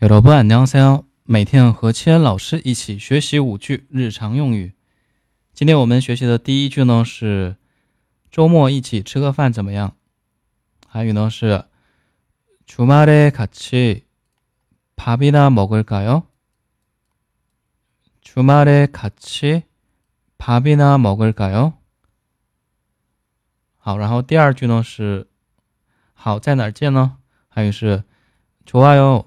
여러분안녕하세요。每天和千恩老师一起学习五句日常用语。今天我们学习的第一句呢是周末一起吃个饭怎么样？韩语呢是주말에같이밥이나먹을까요？주말에같이밥이나먹을까 요？ 好，然后第二句呢是好在哪儿见呢？韩语是좋아 요。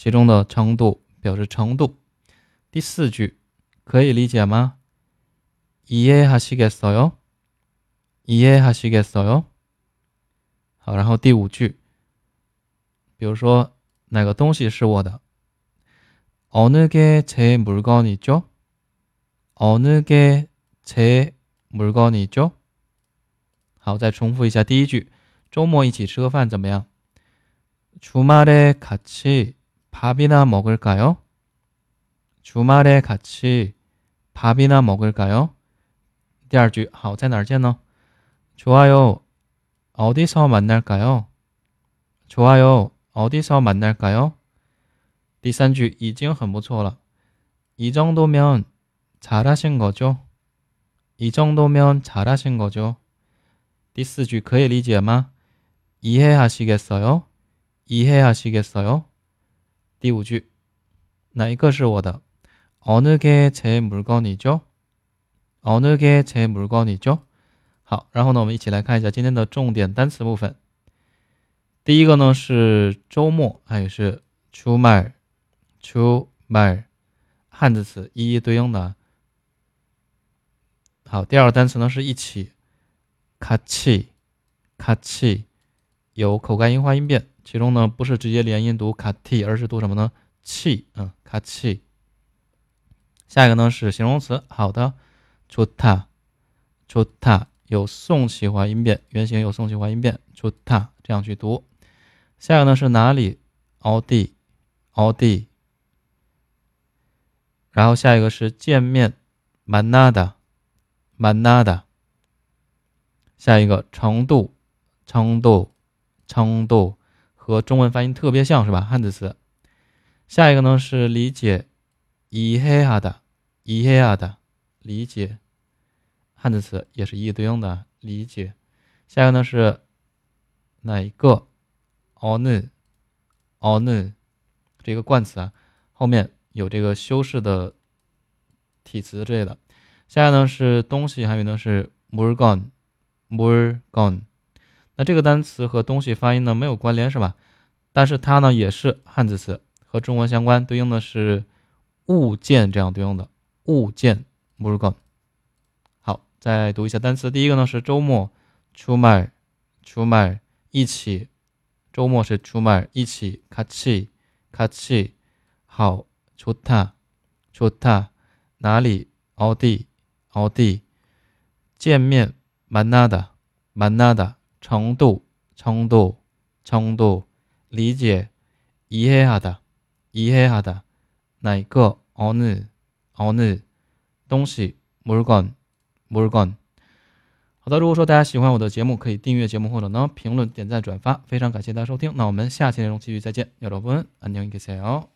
其中的程度表示程度。第四句可以理解吗？이해하시겠어 요？ 이해하시겠어 요？ 好，然后第五句，比如说哪个东西是我的？어느게제물건이 죠？ 어느게제물건이 죠？ 好，再重复一下第一句，周末一起吃个饭怎么样？주말에같이 밥이나 먹을까요? 주말에 같이 밥이나 먹을까요? 第二句好在哪儿见呢? 좋아요. 어디서 만날까요? 좋아요. 어디서 만날까요? 第三句已经很不错了.이 정도면 잘하신 거죠? 이 정도면 잘하신 거죠? 第四句可以理解吗? 이해하시겠어요? 이해하시겠어요? 第五句，哪一个是我的？어느게제물건이 죠？ 어느게제물건이 죠？ 好，然后呢，我们一起来看一下今天的重点单词部分。第一个呢是周末，还有是주 말， 주 말， 汉字词一一对应的。好，第二个单词呢是一起，같이 같이有口干音化音变。 其中呢，不是直接连音读卡 t，而是读什么呢？气，嗯，卡气。下一个呢是形容词，好的，좋 다， 좋 다， 有送气化音变，原型有送气化音变，좋 다， 这样去读。下一个呢是哪里？어 디， 어 디。 然后下一个是见面，만나 다， 만나 다。 下一个程度，程度，程度。 和中文发音特别像是吧？汉字词。下一个呢是理解，이해하 다， 이해하 다， 理解。汉字词也是一一对应的理解。下一个呢是哪一个？어느어 느， 这个冠词啊，后面有这个修饰的体词之类的。下一个呢是东西，还有呢是물 건， 물 건。 那这个单词和东西发音呢没有关联是吧？但是它呢也是汉字词和中文相关对应的是物件这样对应的物件 Morgan，好再读一下单词第一个呢是周末出门儿出门一起。周末是出门一起咔嚓咔嚓好出摊出摊哪里？audi audi 见面 manada manada 나 다， 만나 다。 程度，程度，程度，理解，이해하 다， 이해하 다， 哪个，어느어 느， 东西，물 건， 물 건。 好的，如果说大家喜欢我的节目，可以订阅节目或者呢评论、点赞、转发，非常感谢大家收听。那我们下期内容继续再见，여러분안녕히계세 요。